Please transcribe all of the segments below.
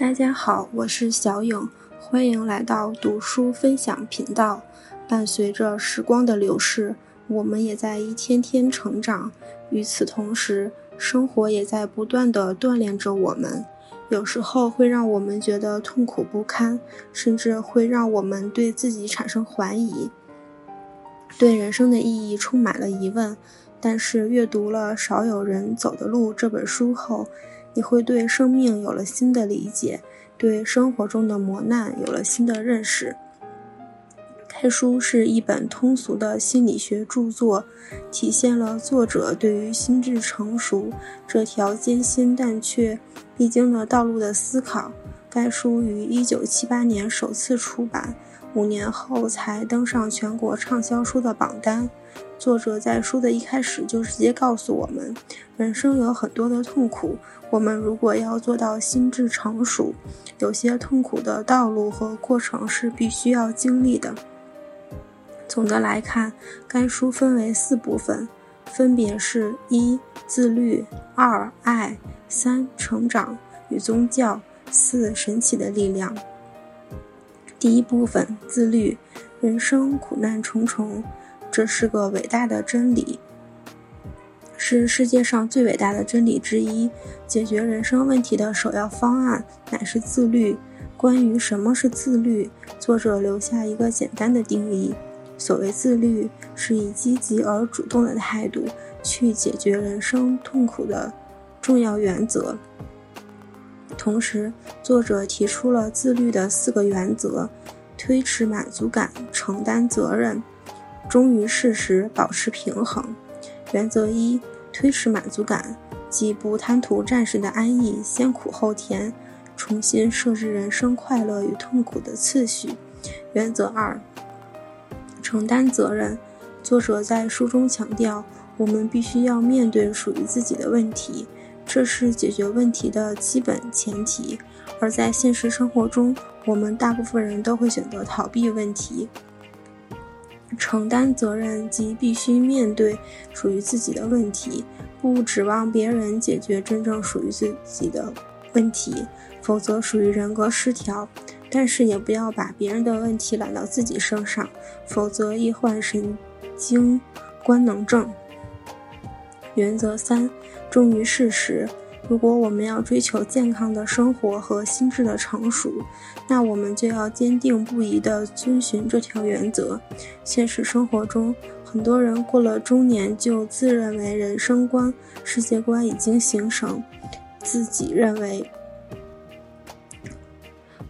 大家好，我是小影，欢迎来到读书分享频道。伴随着时光的流逝，我们也在一天天成长。与此同时，生活也在不断的锻炼着我们。有时候会让我们觉得痛苦不堪，甚至会让我们对自己产生怀疑，对人生的意义充满了疑问。但是，阅读了《少有人走的路》这本书后，你会对生命有了新的理解，对生活中的磨难有了新的认识。该书是一本通俗的心理学著作，体现了作者对于心智成熟这条艰辛但却必经的道路的思考。该书于1978年首次出版，五年后才登上全国畅销书的榜单。作者在书的一开始就直接告诉我们，人生有很多的痛苦。我们如果要做到心智成熟，有些痛苦的道路和过程是必须要经历的。总的来看，该书分为四部分，分别是：一、自律；二、爱；三、成长与宗教；四、神奇的力量。第一部分，自律。人生苦难重重。这是个伟大的真理，是世界上最伟大的真理之一。解决人生问题的首要方案乃是自律。关于什么是自律，作者留下一个简单的定义：所谓自律，是以积极而主动的态度去解决人生痛苦的重要原则。同时，作者提出了自律的四个原则：推迟满足感，承担责任。忠于事实，保持平衡。原则一：推迟满足感，即不贪图暂时的安逸，先苦后甜，重新设置人生快乐与痛苦的次序。原则二：承担责任。作者在书中强调，我们必须要面对属于自己的问题，这是解决问题的基本前提。而在现实生活中，我们大部分人都会选择逃避问题。承担责任即必须面对属于自己的问题，不指望别人解决真正属于自己的问题，否则属于人格失调；但是也不要把别人的问题揽到自己身上，否则易患神经官能症。原则三：忠于事实。如果我们要追求健康的生活和心智的成熟，那我们就要坚定不移地遵循这条原则。现实生活中，很多人过了中年就自认为人生观、世界观已经形成，自己认为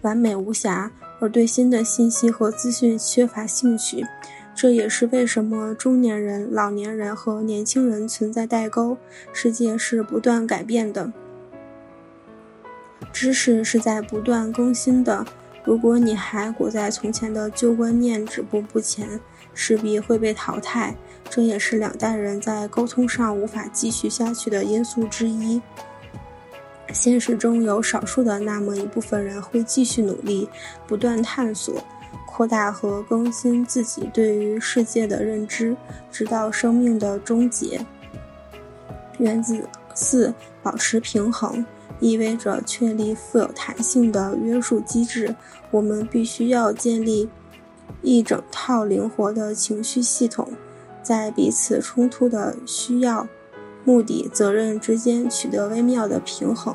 完美无瑕，而对新的信息和资讯缺乏兴趣。这也是为什么中年人、老年人和年轻人存在代沟。世界是不断改变的，知识是在不断更新的。如果你还裹在从前的旧观念，止步不前，势必会被淘汰。这也是两代人在沟通上无法继续下去的因素之一。现实中有少数的那么一部分人会继续努力，不断探索。扩大和更新自己对于世界的认知，直到生命的终结。原子四保持平衡，意味着确立富有弹性的约束机制。我们必须要建立一整套灵活的情绪系统，在彼此冲突的需要、目的、责任之间取得微妙的平衡，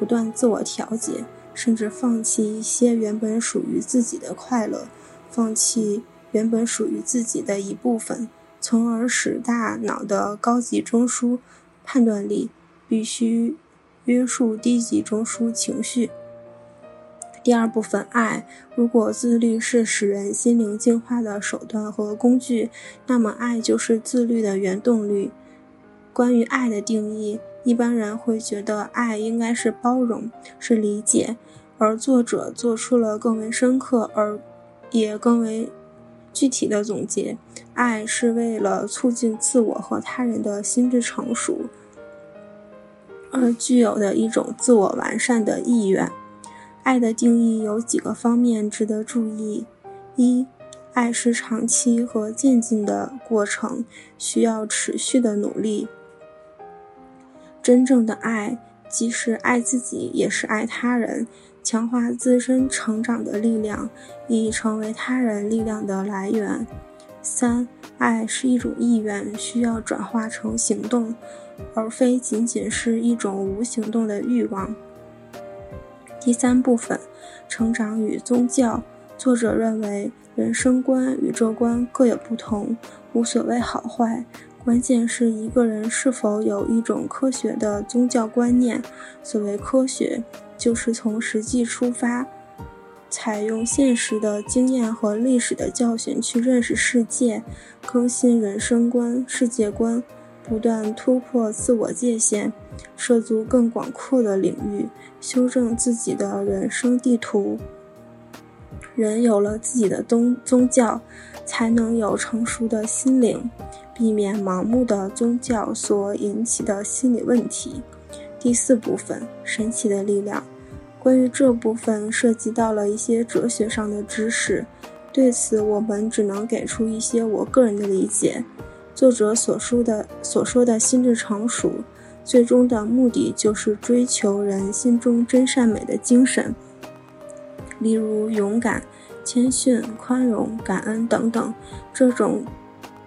不断自我调节。甚至放弃一些原本属于自己的快乐，放弃原本属于自己的一部分，从而使大脑的高级中枢判断力必须约束低级中枢情绪。第二部分，爱。如果自律是使人心灵净化的手段和工具，那么爱就是自律的原动力。关于爱的定义。一般人会觉得爱应该是包容，是理解，而作者做出了更为深刻而也更为具体的总结：爱是为了促进自我和他人的心智成熟而具有的一种自我完善的意愿。爱的定义有几个方面值得注意：一，爱是长期和渐进的过程，需要持续的努力。真正的爱，既是爱自己，也是爱他人。强化自身成长的力量，以成为他人力量的来源。三、爱是一种意愿，需要转化成行动，而非仅仅是一种无行动的欲望。第三部分，成长与宗教。作者认为，人生观、宇宙观各有不同，无所谓好坏，关键是一个人是否有一种科学的宗教观念。所谓科学，就是从实际出发，采用现实的经验和历史的教训去认识世界，更新人生观、世界观，不断突破自我界限，涉足更广阔的领域，修正自己的人生地图。人有了自己的宗宗教，才能有成熟的心灵，避免盲目的宗教所引起的心理问题。第四部分，神奇的力量。关于这部分涉及到了一些哲学上的知识，对此我们只能给出一些我个人的理解。作者所说的所说的心智成熟，最终的目的就是追求人心中真善美的精神。例如勇敢、谦逊、宽容、感恩等等，这种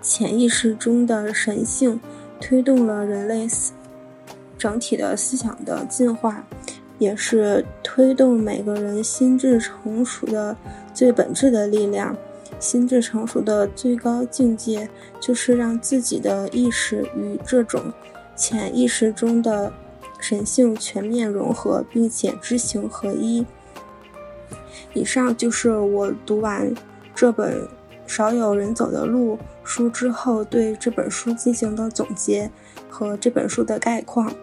潜意识中的神性，推动了人类思整体的思想的进化，也是推动每个人心智成熟的最本质的力量。心智成熟的最高境界，就是让自己的意识与这种潜意识中的神性全面融合，并且知行合一。以上就是我读完这本《少有人走的路》书之后对这本书进行的总结和这本书的概况。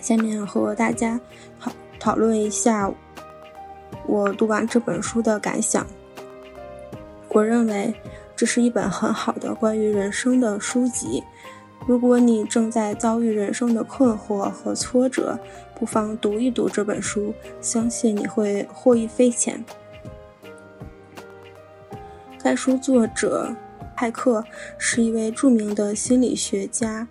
下面和大家讨讨论一下我读完这本书的感想。我认为这是一本很好的关于人生的书籍。如果你正在遭遇人生的困惑和挫折，不妨读一读这本书，相信你会获益匪浅。该书作者派克是一位著名的心理学家，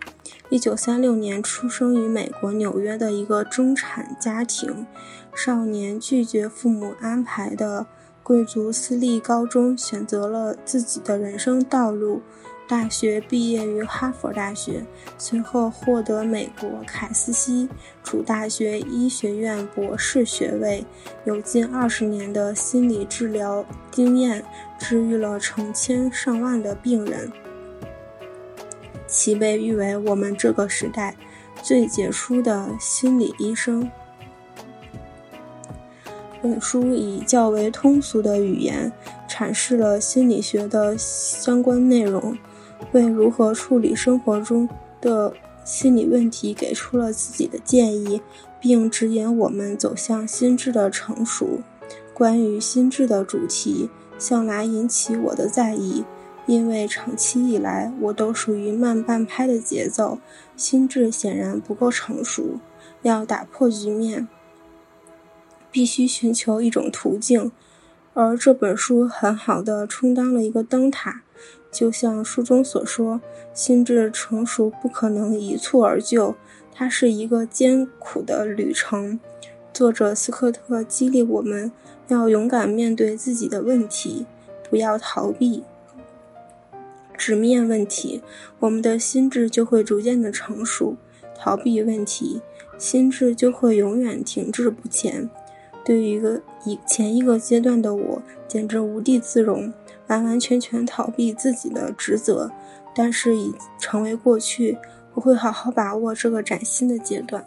一九三六年出生于美国纽约的一个中产家庭，少年拒绝父母安排的贵族私立高中，选择了自己的人生道路。大学毕业于哈佛大学，随后获得美国凯斯西主大学医学院博士学位，有近二十年的心理治疗经验，治愈了成千上万的病人，其被誉为我们这个时代最杰出的心理医生。本书以较为通俗的语言阐释了心理学的相关内容。为如何处理生活中的心理问题给出了自己的建议，并指引我们走向心智的成熟。关于心智的主题，向来引起我的在意，因为长期以来我都属于慢半拍的节奏，心智显然不够成熟。要打破局面，必须寻求一种途径，而这本书很好的充当了一个灯塔。就像书中所说，心智成熟不可能一蹴而就，它是一个艰苦的旅程。作者斯科特激励我们要勇敢面对自己的问题，不要逃避，直面问题，我们的心智就会逐渐的成熟。逃避问题，心智就会永远停滞不前。对于一个以前一个阶段的我，简直无地自容。完完全全逃避自己的职责，但是已成为过去。我会好好把握这个崭新的阶段。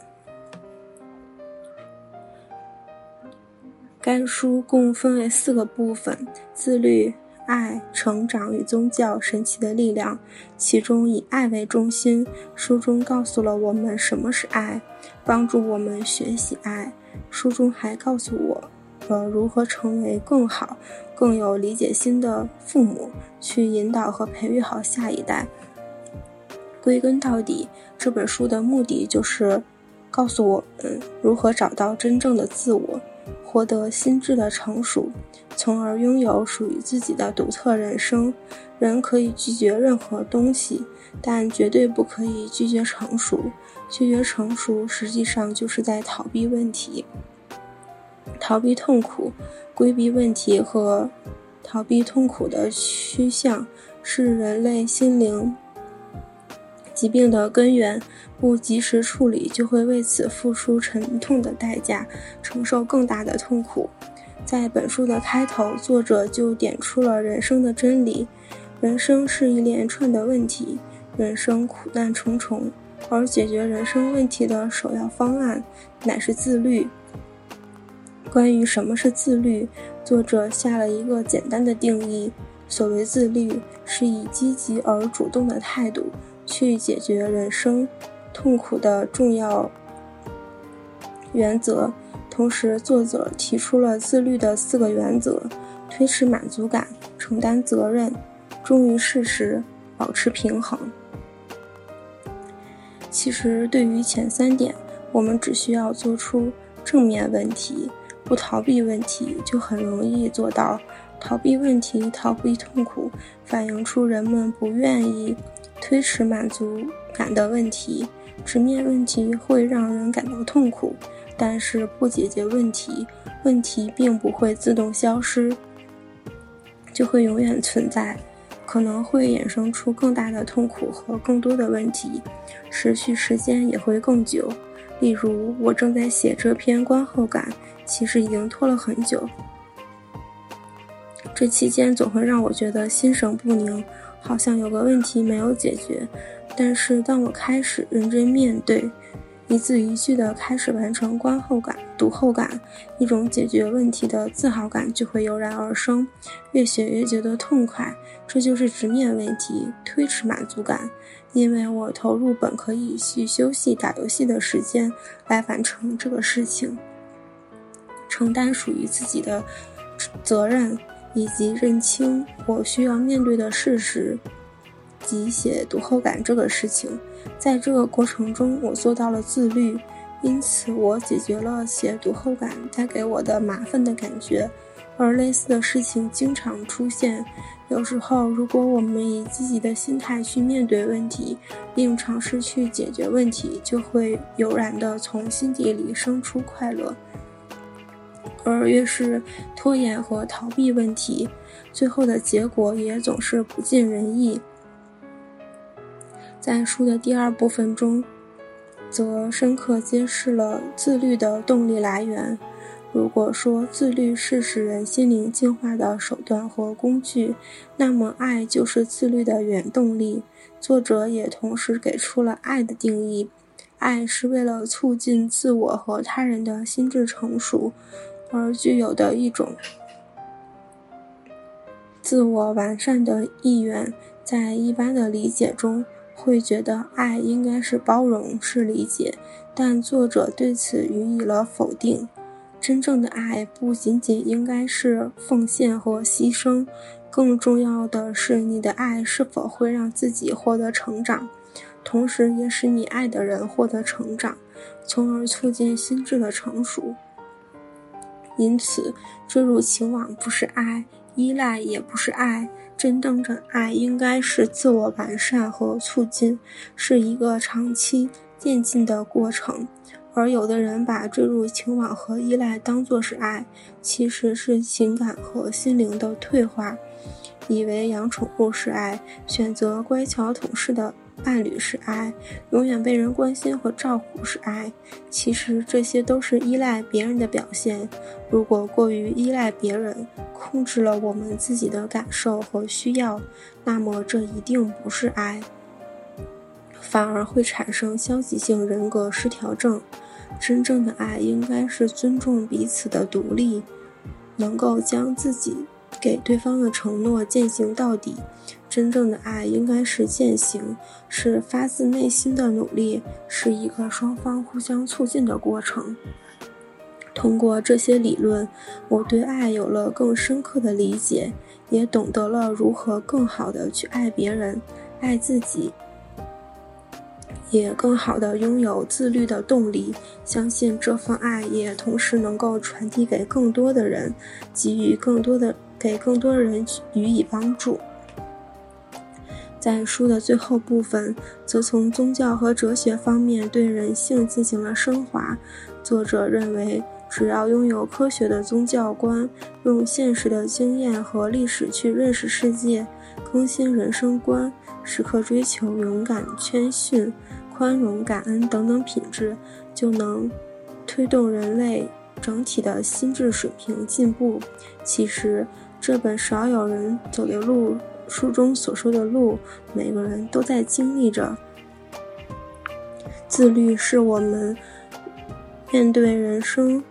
该书共分为四个部分：自律、爱、成长与宗教、神奇的力量。其中以爱为中心，书中告诉了我们什么是爱，帮助我们学习爱。书中还告诉我。呃，如何成为更好、更有理解心的父母，去引导和培育好下一代？归根到底，这本书的目的就是告诉我们如何找到真正的自我，获得心智的成熟，从而拥有属于自己的独特人生。人可以拒绝任何东西，但绝对不可以拒绝成熟。拒绝成熟，实际上就是在逃避问题。逃避痛苦、规避问题和逃避痛苦的趋向是人类心灵疾病的根源。不及时处理，就会为此付出沉痛的代价，承受更大的痛苦。在本书的开头，作者就点出了人生的真理：人生是一连串的问题，人生苦难重重，而解决人生问题的首要方案乃是自律。关于什么是自律，作者下了一个简单的定义：所谓自律，是以积极而主动的态度去解决人生。痛苦的重要原则。同时，作者提出了自律的四个原则：推迟满足感、承担责任、忠于事实、保持平衡。其实，对于前三点，我们只需要做出正面问题，不逃避问题，就很容易做到。逃避问题、逃避痛苦，反映出人们不愿意推迟满足感的问题。直面问题会让人感到痛苦，但是不解决问题，问题并不会自动消失，就会永远存在，可能会衍生出更大的痛苦和更多的问题，持续时间也会更久。例如，我正在写这篇观后感，其实已经拖了很久，这期间总会让我觉得心神不宁，好像有个问题没有解决。但是，当我开始认真面对，一字一句地开始完成观后感、读后感，一种解决问题的自豪感就会油然而生，越写越觉得痛快。这就是直面问题、推迟满足感，因为我投入本可以去休息、打游戏的时间来完成这个事情，承担属于自己的责任，以及认清我需要面对的事实。及写读后感这个事情，在这个过程中，我做到了自律，因此我解决了写读后感带给我的麻烦的感觉。而类似的事情经常出现，有时候如果我们以积极的心态去面对问题，并尝试去解决问题，就会油然的从心底里生出快乐。而越是拖延和逃避问题，最后的结果也总是不尽人意。在书的第二部分中，则深刻揭示了自律的动力来源。如果说自律是使人心灵净化的手段和工具，那么爱就是自律的原动力。作者也同时给出了爱的定义：爱是为了促进自我和他人的心智成熟而具有的一种自我完善的意愿。在一般的理解中，会觉得爱应该是包容，是理解，但作者对此予以了否定。真正的爱不仅仅应该是奉献和牺牲，更重要的是你的爱是否会让自己获得成长，同时也使你爱的人获得成长，从而促进心智的成熟。因此，坠入情网不是爱，依赖也不是爱。真正的爱应该是自我完善和促进，是一个长期渐进的过程。而有的人把坠入情网和依赖当作是爱，其实是情感和心灵的退化，以为养宠物是爱，选择乖巧懂事的。伴侣是爱，永远被人关心和照顾是爱。其实这些都是依赖别人的表现。如果过于依赖别人，控制了我们自己的感受和需要，那么这一定不是爱，反而会产生消极性人格失调症。真正的爱应该是尊重彼此的独立，能够将自己给对方的承诺践行到底。真正的爱应该是践行，是发自内心的努力，是一个双方互相促进的过程。通过这些理论，我对爱有了更深刻的理解，也懂得了如何更好的去爱别人、爱自己，也更好的拥有自律的动力。相信这份爱也同时能够传递给更多的人，给予更多的给更多人予以帮助。在书的最后部分，则从宗教和哲学方面对人性进行了升华。作者认为，只要拥有科学的宗教观，用现实的经验和历史去认识世界，更新人生观，时刻追求勇敢、谦逊、宽容、感恩等等品质，就能推动人类整体的心智水平进步。其实，这本少有人走的路书中所说的路，每个人都在经历着。自律是我们面对人生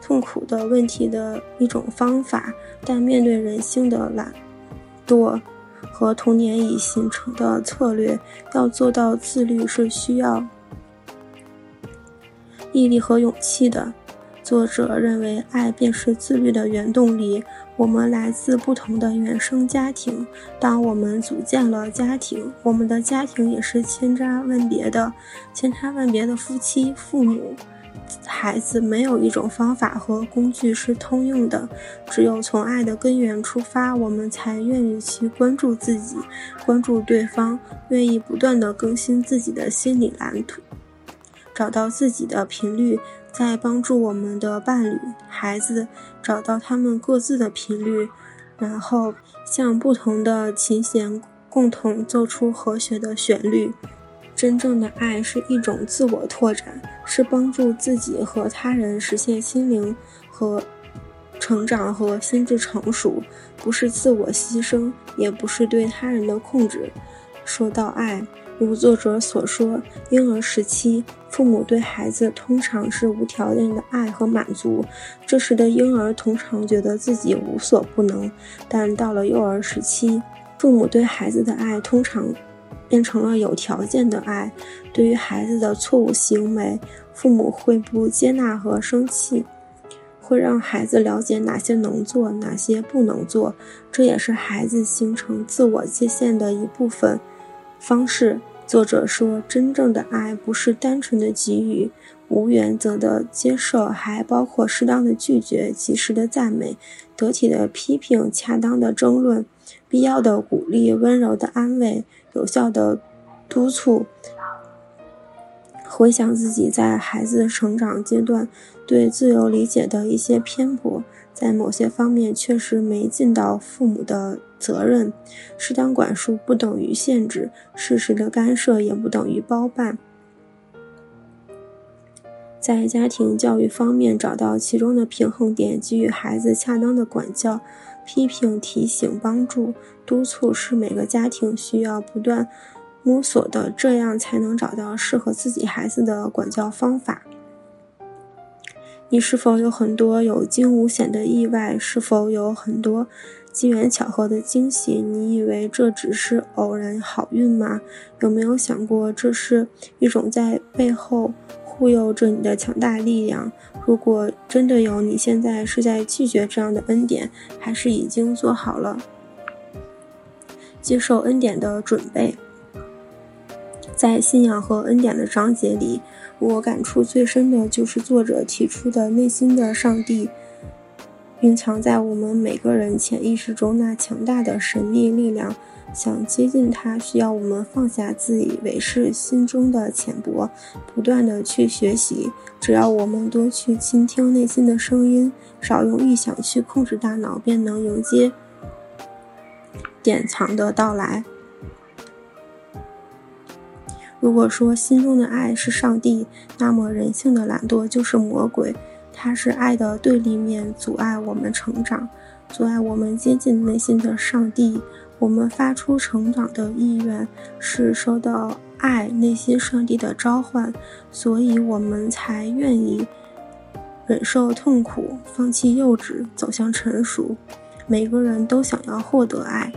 痛苦的问题的一种方法，但面对人性的懒惰和童年已形成的策略，要做到自律是需要毅力和勇气的。作者认为，爱便是自律的原动力。我们来自不同的原生家庭，当我们组建了家庭，我们的家庭也是千差万别的，千差万别的夫妻、父母、孩子，没有一种方法和工具是通用的。只有从爱的根源出发，我们才愿意去关注自己，关注对方，愿意不断的更新自己的心理蓝图，找到自己的频率。在帮助我们的伴侣、孩子找到他们各自的频率，然后向不同的琴弦共同奏出和谐的旋律。真正的爱是一种自我拓展，是帮助自己和他人实现心灵和成长和心智成熟，不是自我牺牲，也不是对他人的控制。说到爱。如作者所说，婴儿时期，父母对孩子通常是无条件的爱和满足。这时的婴儿通常觉得自己无所不能，但到了幼儿时期，父母对孩子的爱通常变成了有条件的爱。对于孩子的错误行为，父母会不接纳和生气，会让孩子了解哪些能做，哪些不能做。这也是孩子形成自我界限的一部分。方式，作者说，真正的爱不是单纯的给予，无原则的接受，还包括适当的拒绝、及时的赞美、得体的批评、恰当的争论、必要的鼓励、温柔的安慰、有效的督促。回想自己在孩子成长阶段对自由理解的一些偏颇。在某些方面确实没尽到父母的责任，适当管束不等于限制，适时的干涉也不等于包办。在家庭教育方面找到其中的平衡点，给予孩子恰当的管教、批评、提醒、帮助、督促，是每个家庭需要不断摸索的，这样才能找到适合自己孩子的管教方法。你是否有很多有惊无险的意外？是否有很多机缘巧合的惊喜？你以为这只是偶然好运吗？有没有想过，这是一种在背后忽悠着你的强大力量？如果真的有，你现在是在拒绝这样的恩典，还是已经做好了接受恩典的准备？在信仰和恩典的章节里。我感触最深的就是作者提出的内心的上帝，蕴藏在我们每个人潜意识中那强大的神秘力量。想接近它，需要我们放下自以为是心中的浅薄，不断的去学习。只要我们多去倾听内心的声音，少用预想去控制大脑，便能迎接典藏的到来。如果说心中的爱是上帝，那么人性的懒惰就是魔鬼，它是爱的对立面，阻碍我们成长，阻碍我们接近内心的上帝。我们发出成长的意愿，是受到爱内心上帝的召唤，所以我们才愿意忍受痛苦，放弃幼稚，走向成熟。每个人都想要获得爱，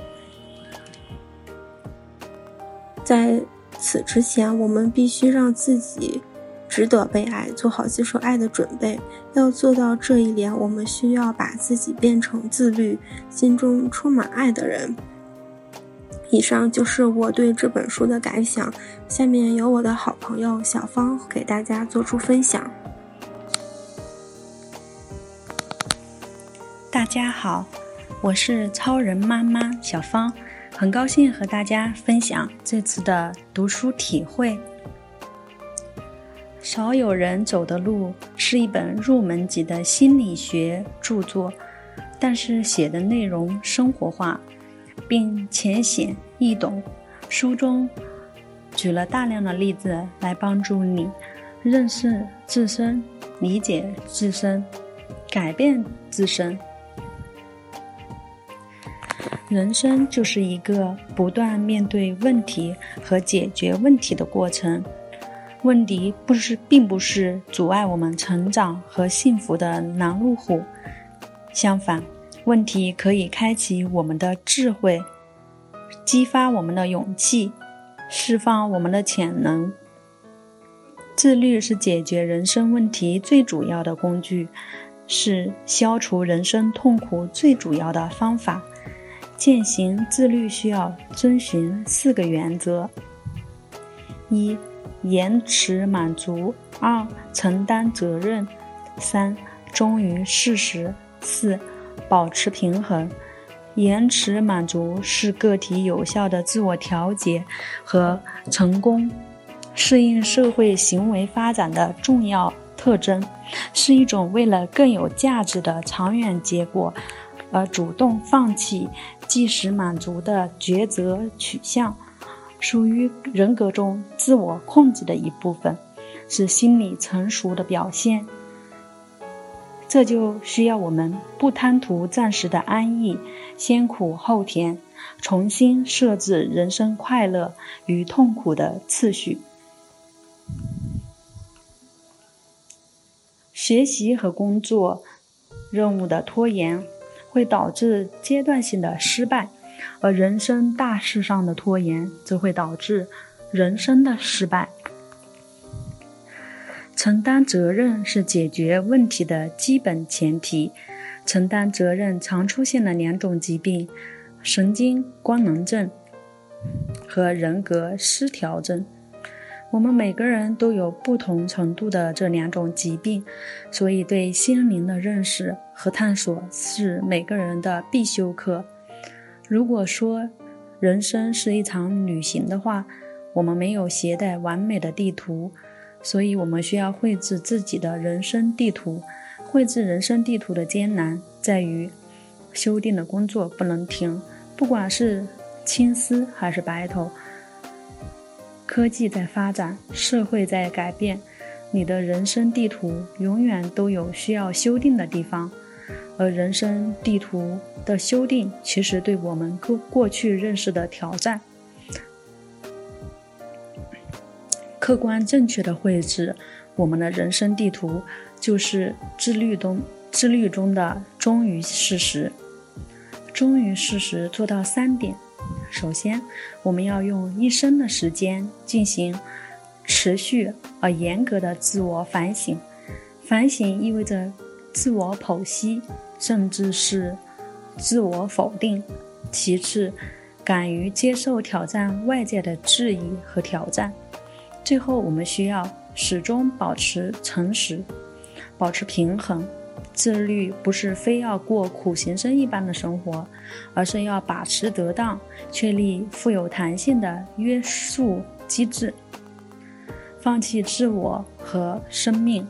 在。此之前，我们必须让自己值得被爱，做好接受爱的准备。要做到这一点，我们需要把自己变成自律、心中充满爱的人。以上就是我对这本书的感想。下面由我的好朋友小芳给大家做出分享。大家好，我是超人妈妈小芳。很高兴和大家分享这次的读书体会。少有人走的路是一本入门级的心理学著作，但是写的内容生活化，并浅显易懂。书中举了大量的例子来帮助你认识自身、理解自身、改变自身。人生就是一个不断面对问题和解决问题的过程。问题不是，并不是阻碍我们成长和幸福的拦路虎。相反，问题可以开启我们的智慧，激发我们的勇气，释放我们的潜能。自律是解决人生问题最主要的工具，是消除人生痛苦最主要的方法。践行自律需要遵循四个原则：一。延迟满足，二承担责任，三忠于事实，四保持平衡。延迟满足是个体有效的自我调节和成功适应社会行为发展的重要特征，是一种为了更有价值的长远结果而主动放弃即时满足的抉择取向。属于人格中自我控制的一部分，是心理成熟的表现。这就需要我们不贪图暂时的安逸，先苦后甜，重新设置人生快乐与痛苦的次序。学习和工作任务的拖延，会导致阶段性的失败。而人生大事上的拖延，则会导致人生的失败。承担责任是解决问题的基本前提。承担责任常出现的两种疾病：神经官能症和人格失调症。我们每个人都有不同程度的这两种疾病，所以对心灵的认识和探索是每个人的必修课。如果说人生是一场旅行的话，我们没有携带完美的地图，所以我们需要绘制自己的人生地图。绘制人生地图的艰难在于，修订的工作不能停，不管是青丝还是白头。科技在发展，社会在改变，你的人生地图永远都有需要修订的地方。而人生地图的修订，其实对我们过过去认识的挑战。客观正确的绘制我们的人生地图，就是自律中自律中的忠于事实。忠于事实做到三点：首先，我们要用一生的时间进行持续而严格的自我反省。反省意味着自我剖析。甚至是自我否定。其次，敢于接受挑战外界的质疑和挑战。最后，我们需要始终保持诚实，保持平衡。自律不是非要过苦行僧一般的生活，而是要把持得当，确立富有弹性的约束机制，放弃自我和生命。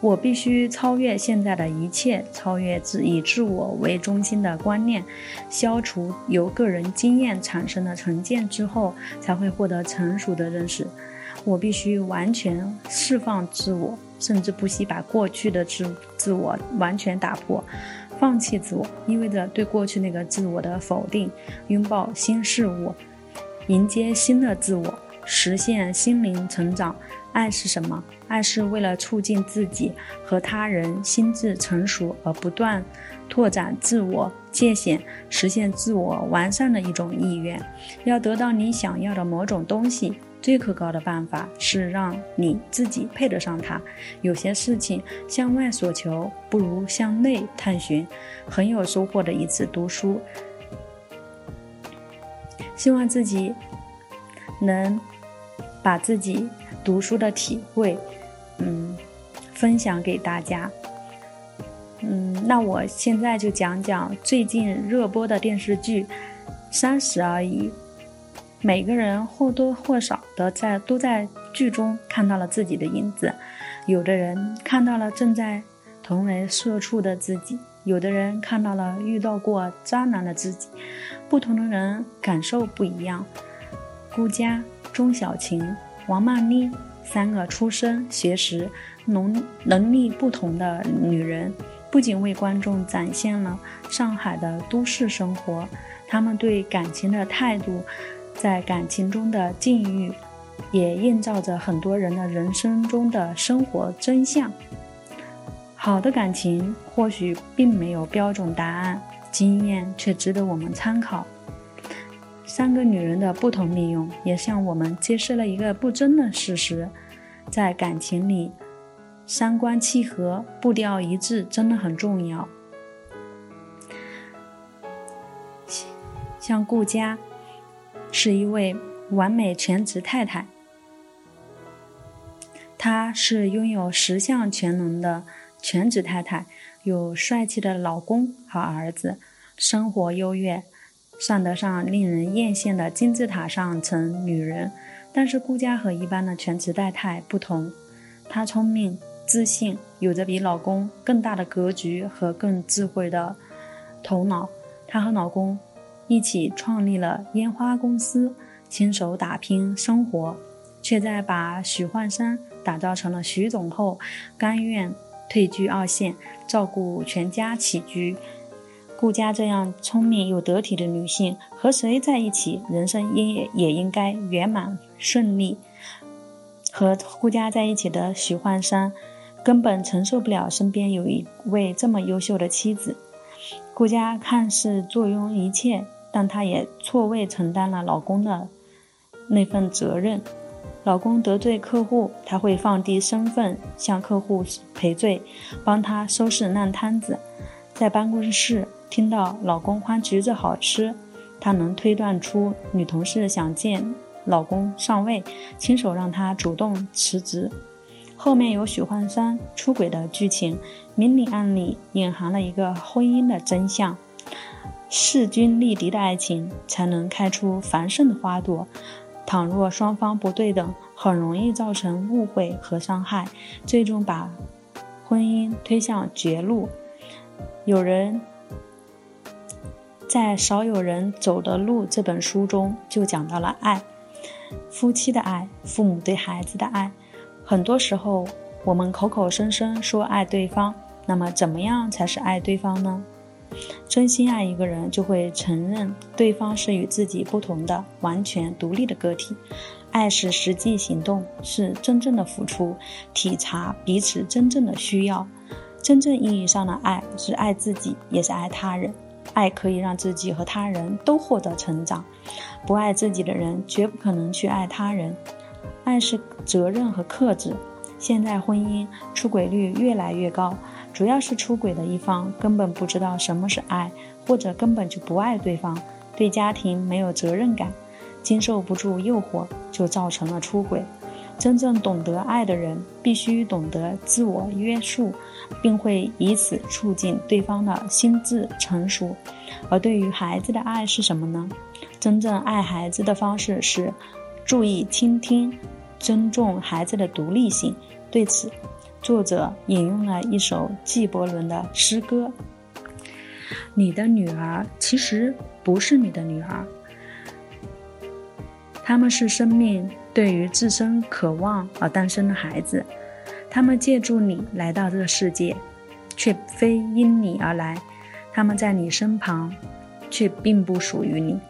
我必须超越现在的一切，超越自以自我为中心的观念，消除由个人经验产生的成见之后，才会获得成熟的认识。我必须完全释放自我，甚至不惜把过去的自自我完全打破。放弃自我意味着对过去那个自我的否定，拥抱新事物，迎接新的自我，实现心灵成长。爱是什么？爱是为了促进自己和他人心智成熟而不断拓展自我界限、实现自我完善的一种意愿。要得到你想要的某种东西，最可靠的办法是让你自己配得上它。有些事情向外索求，不如向内探寻。很有收获的一次读书，希望自己能把自己。读书的体会，嗯，分享给大家。嗯，那我现在就讲讲最近热播的电视剧《三十而已》。每个人或多或少的在都在剧中看到了自己的影子，有的人看到了正在同为社畜的自己，有的人看到了遇到过渣男的自己，不同的人感受不一样。顾佳、钟小琴、王曼妮三个出身、学识、能能力不同的女人，不仅为观众展现了上海的都市生活，她们对感情的态度。在感情中的境遇，也映照着很多人的人生中的生活真相。好的感情或许并没有标准答案，经验却值得我们参考。三个女人的不同利用，也向我们揭示了一个不争的事实：在感情里，三观契合、步调一致真的很重要。像顾佳。是一位完美全职太太，她是拥有十项全能的全职太太，有帅气的老公和儿子，生活优越，算得上令人艳羡的金字塔上层女人。但是顾家和一般的全职太太不同，她聪明、自信，有着比老公更大的格局和更智慧的头脑。她和老公。一起创立了烟花公司，亲手打拼生活，却在把许幻山打造成了徐总后，甘愿退居二线，照顾全家起居。顾家这样聪明又得体的女性，和谁在一起，人生也也应该圆满顺利。和顾家在一起的许幻山，根本承受不了身边有一位这么优秀的妻子。顾家看似坐拥一切。但她也错位承担了老公的那份责任。老公得罪客户，她会放低身份向客户赔罪，帮他收拾烂摊子。在办公室听到老公夸橘子好吃，她能推断出女同事想见老公上位，亲手让他主动辞职。后面有许幻山出轨的剧情，明里暗里隐含了一个婚姻的真相。势均力敌的爱情才能开出繁盛的花朵。倘若双方不对等，很容易造成误会和伤害，最终把婚姻推向绝路。有人在《少有人走的路》这本书中就讲到了爱，夫妻的爱，父母对孩子的爱。很多时候，我们口口声声说爱对方，那么怎么样才是爱对方呢？真心爱一个人，就会承认对方是与自己不同的、完全独立的个体。爱是实际行动，是真正的付出，体察彼此真正的需要。真正意义上的爱是爱自己，也是爱他人。爱可以让自己和他人都获得成长。不爱自己的人，绝不可能去爱他人。爱是责任和克制。现在婚姻出轨率越来越高。主要是出轨的一方根本不知道什么是爱，或者根本就不爱对方，对家庭没有责任感，经受不住诱惑，就造成了出轨。真正懂得爱的人，必须懂得自我约束，并会以此促进对方的心智成熟。而对于孩子的爱是什么呢？真正爱孩子的方式是注意倾听，尊重孩子的独立性。对此。作者引用了一首纪伯伦的诗歌：“你的女儿其实不是你的女儿，他们是生命对于自身渴望而诞生的孩子，他们借助你来到这个世界，却非因你而来，他们在你身旁，却并不属于你。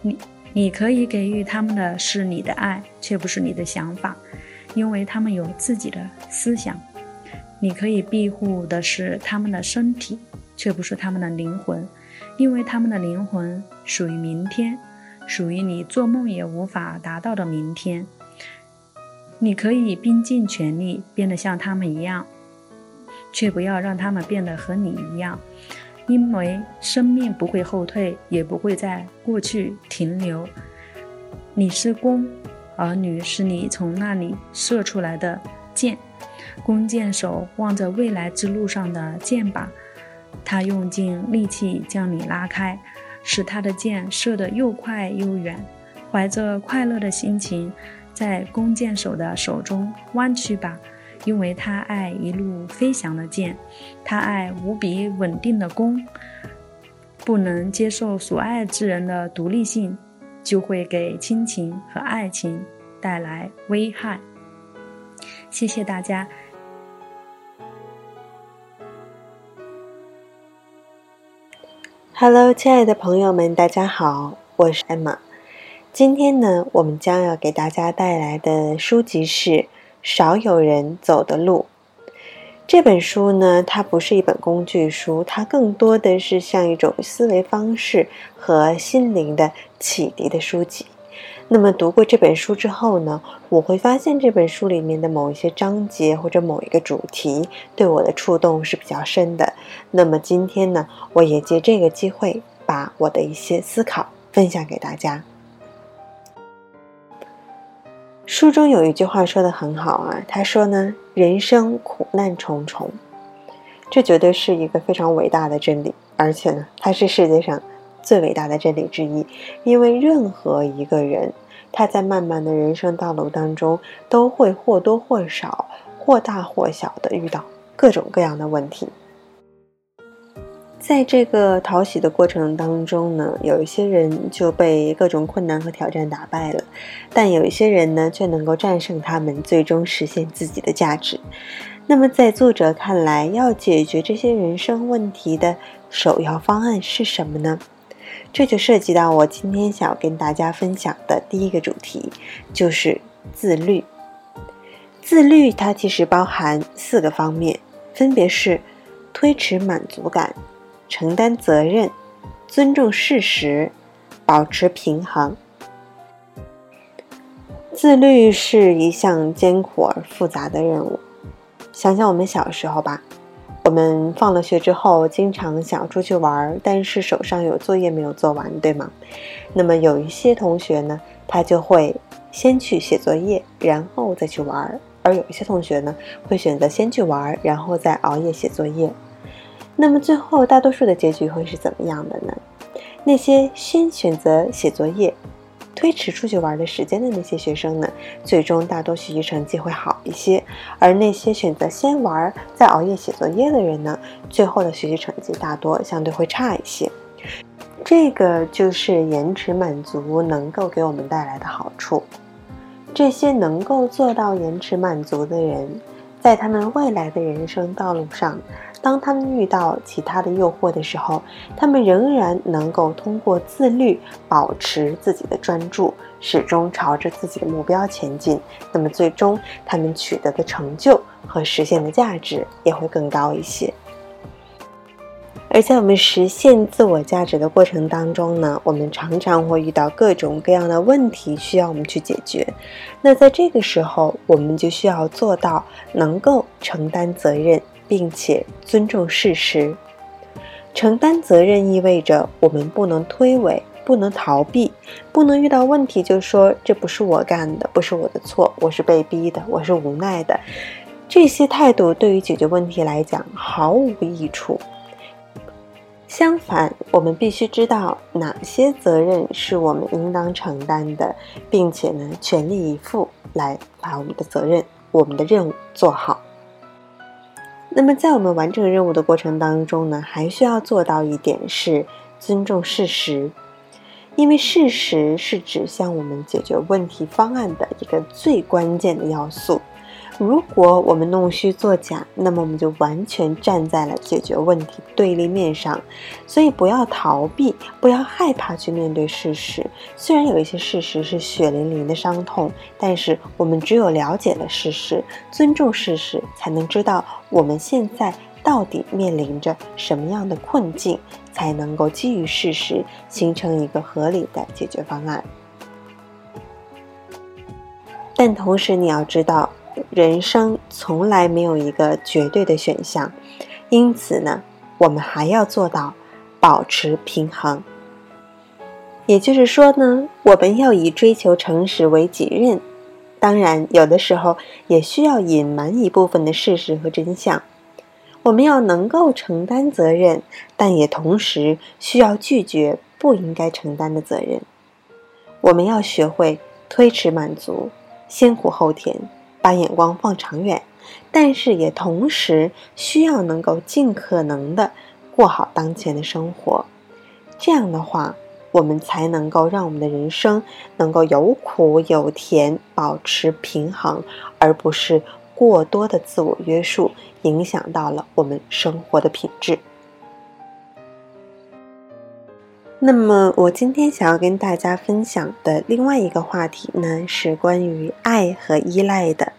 你你可以给予他们的是你的爱，却不是你的想法。”因为他们有自己的思想，你可以庇护的是他们的身体，却不是他们的灵魂，因为他们的灵魂属于明天，属于你做梦也无法达到的明天。你可以拼尽全力变得像他们一样，却不要让他们变得和你一样，因为生命不会后退，也不会在过去停留。你是弓。儿女是你从那里射出来的箭，弓箭手望着未来之路上的箭靶，他用尽力气将你拉开，使他的箭射得又快又远。怀着快乐的心情，在弓箭手的手中弯曲吧，因为他爱一路飞翔的箭，他爱无比稳定的弓，不能接受所爱之人的独立性，就会给亲情和爱情带来危害。谢谢大家。Hello，亲爱的朋友们，大家好，我是 Emma。今天呢，我们将要给大家带来的书籍是《少有人走的路》。这本书呢，它不是一本工具书，它更多的是像一种思维方式和心灵的启迪的书籍。那么读过这本书之后呢，我会发现这本书里面的某一些章节或者某一个主题对我的触动是比较深的。那么今天呢，我也借这个机会把我的一些思考分享给大家。书中有一句话说的很好啊，他说呢，人生苦难重重，这绝对是一个非常伟大的真理，而且呢，它是世界上。最伟大的真理之一，因为任何一个人，他在漫漫的人生道路当中，都会或多或少、或大或小的遇到各种各样的问题。在这个讨喜的过程当中呢，有一些人就被各种困难和挑战打败了，但有一些人呢，却能够战胜他们，最终实现自己的价值。那么，在作者看来，要解决这些人生问题的首要方案是什么呢？这就涉及到我今天想要跟大家分享的第一个主题，就是自律。自律它其实包含四个方面，分别是推迟满足感、承担责任、尊重事实、保持平衡。自律是一项艰苦而复杂的任务。想想我们小时候吧。我们放了学之后，经常想出去玩，但是手上有作业没有做完，对吗？那么有一些同学呢，他就会先去写作业，然后再去玩；而有一些同学呢，会选择先去玩，然后再熬夜写作业。那么最后，大多数的结局会是怎么样的呢？那些先选择写作业。推迟出去玩的时间的那些学生呢，最终大多学习成绩会好一些；而那些选择先玩再熬夜写作业的人呢，最后的学习成绩大多相对会差一些。这个就是延迟满足能够给我们带来的好处。这些能够做到延迟满足的人，在他们未来的人生道路上。当他们遇到其他的诱惑的时候，他们仍然能够通过自律保持自己的专注，始终朝着自己的目标前进。那么，最终他们取得的成就和实现的价值也会更高一些。而在我们实现自我价值的过程当中呢，我们常常会遇到各种各样的问题需要我们去解决。那在这个时候，我们就需要做到能够承担责任。并且尊重事实，承担责任意味着我们不能推诿，不能逃避，不能遇到问题就说这不是我干的，不是我的错，我是被逼的，我是无奈的。这些态度对于解决问题来讲毫无益处。相反，我们必须知道哪些责任是我们应当承担的，并且呢，全力以赴来把我们的责任、我们的任务做好。那么，在我们完成任务的过程当中呢，还需要做到一点是尊重事实，因为事实是指向我们解决问题方案的一个最关键的要素。如果我们弄虚作假，那么我们就完全站在了解决问题对立面上。所以不要逃避，不要害怕去面对事实。虽然有一些事实是血淋淋的伤痛，但是我们只有了解了事实，尊重事实，才能知道我们现在到底面临着什么样的困境，才能够基于事实形成一个合理的解决方案。但同时，你要知道。人生从来没有一个绝对的选项，因此呢，我们还要做到保持平衡。也就是说呢，我们要以追求诚实为己任，当然有的时候也需要隐瞒一部分的事实和真相。我们要能够承担责任，但也同时需要拒绝不应该承担的责任。我们要学会推迟满足，先苦后甜，把眼光放长远，但是也同时需要能够尽可能的过好当前的生活。这样的话，我们才能够让我们的人生能够有苦有甜，保持平衡，而不是过多的自我约束，影响到了我们生活的品质。那么，我今天想要跟大家分享的另外一个话题呢，是关于爱和依赖的。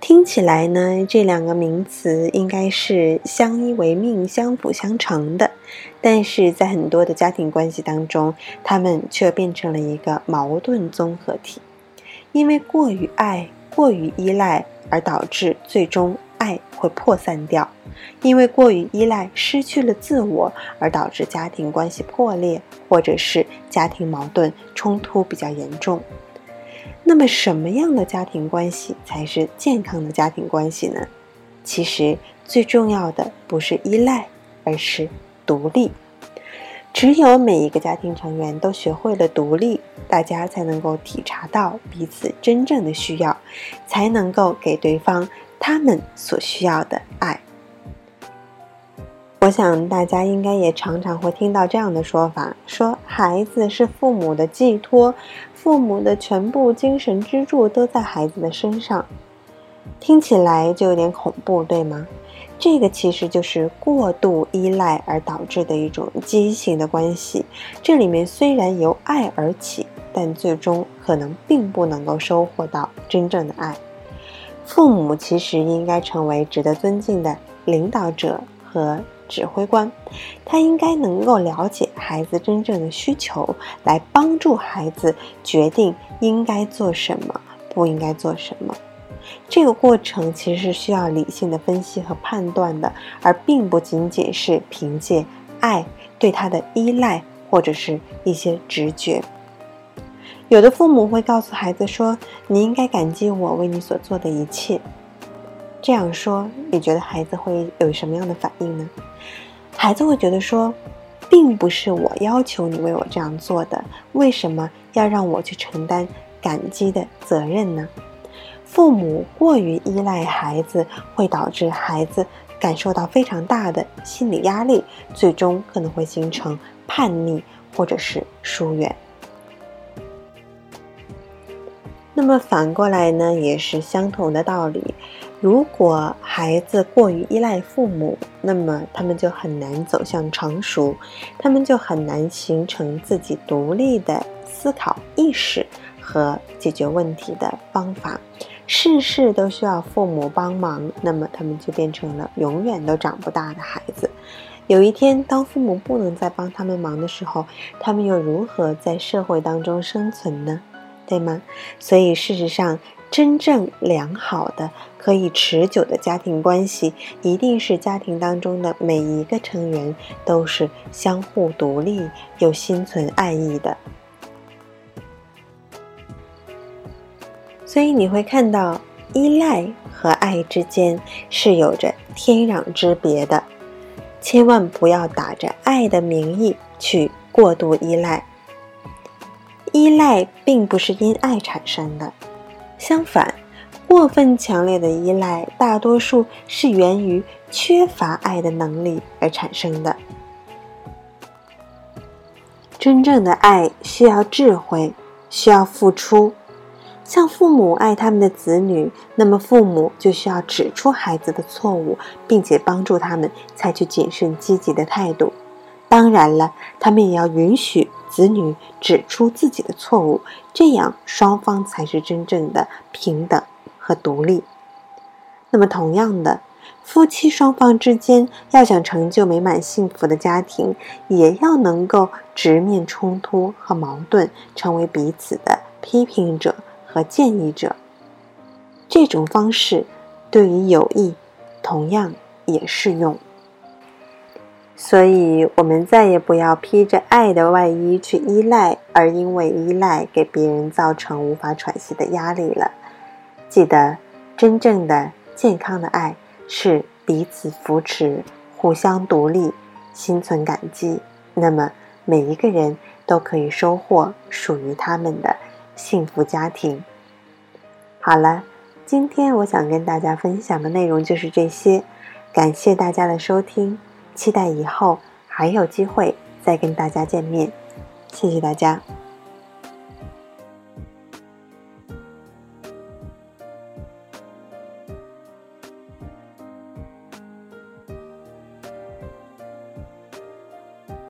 听起来呢，这两个名词应该是相依为命、相辅相成的，但是在很多的家庭关系当中，他们却变成了一个矛盾综合体，因为过于爱、过于依赖而导致最终。爱会破散掉，因为过于依赖，失去了自我，而导致家庭关系破裂，或者是家庭矛盾冲突比较严重。那么，什么样的家庭关系才是健康的家庭关系呢？其实，最重要的不是依赖，而是独立。只有每一个家庭成员都学会了独立，大家才能够体察到彼此真正的需要，才能够给对方。他们所需要的爱，我想大家应该也常常会听到这样的说法：说孩子是父母的寄托，父母的全部精神支柱都在孩子的身上。听起来就有点恐怖，对吗？这个其实就是过度依赖而导致的一种畸形的关系。这里面虽然由爱而起，但最终可能并不能够收获到真正的爱。父母其实应该成为值得尊敬的领导者和指挥官，他应该能够了解孩子真正的需求，来帮助孩子决定应该做什么，不应该做什么。这个过程其实是需要理性的分析和判断的，而并不仅仅是凭借爱对他的依赖或者是一些直觉。有的父母会告诉孩子说：“你应该感激我为你所做的一切。”这样说，你觉得孩子会有什么样的反应呢？孩子会觉得说：“并不是我要求你为我这样做的，为什么要让我去承担感激的责任呢？”父母过于依赖孩子，会导致孩子感受到非常大的心理压力，最终可能会形成叛逆或者是疏远。那么反过来呢，也是相同的道理。如果孩子过于依赖父母，那么他们就很难走向成熟，他们就很难形成自己独立的思考意识和解决问题的方法。事事都需要父母帮忙，那么他们就变成了永远都长不大的孩子。有一天，当父母不能再帮他们忙的时候，他们又如何在社会当中生存呢？对吗？所以事实上，真正良好的、可以持久的家庭关系，一定是家庭当中的每一个成员都是相互独立又心存爱意的。所以你会看到，依赖和爱之间是有着天壤之别的。千万不要打着爱的名义去过度依赖。依赖并不是因爱产生的，相反，过分强烈的依赖大多数是源于缺乏爱的能力而产生的。真正的爱需要智慧，需要付出。像父母爱他们的子女，那么父母就需要指出孩子的错误，并且帮助他们采取谨慎积极的态度。当然了，他们也要允许子女指出自己的错误，这样双方才是真正的平等和独立。那么，同样的，夫妻双方之间要想成就美满幸福的家庭，也要能够直面冲突和矛盾，成为彼此的批评者和建议者。这种方式对于友谊同样也适用。所以我们再也不要披着爱的外衣去依赖而因为依赖给别人造成无法喘息的压力了记得真正的健康的爱是彼此扶持互相独立心存感激那么每一个人都可以收获属于他们的幸福家庭。好了今天我想跟大家分享的内容就是这些感谢大家的收听。期待以后还有机会再跟大家见面。谢谢大家。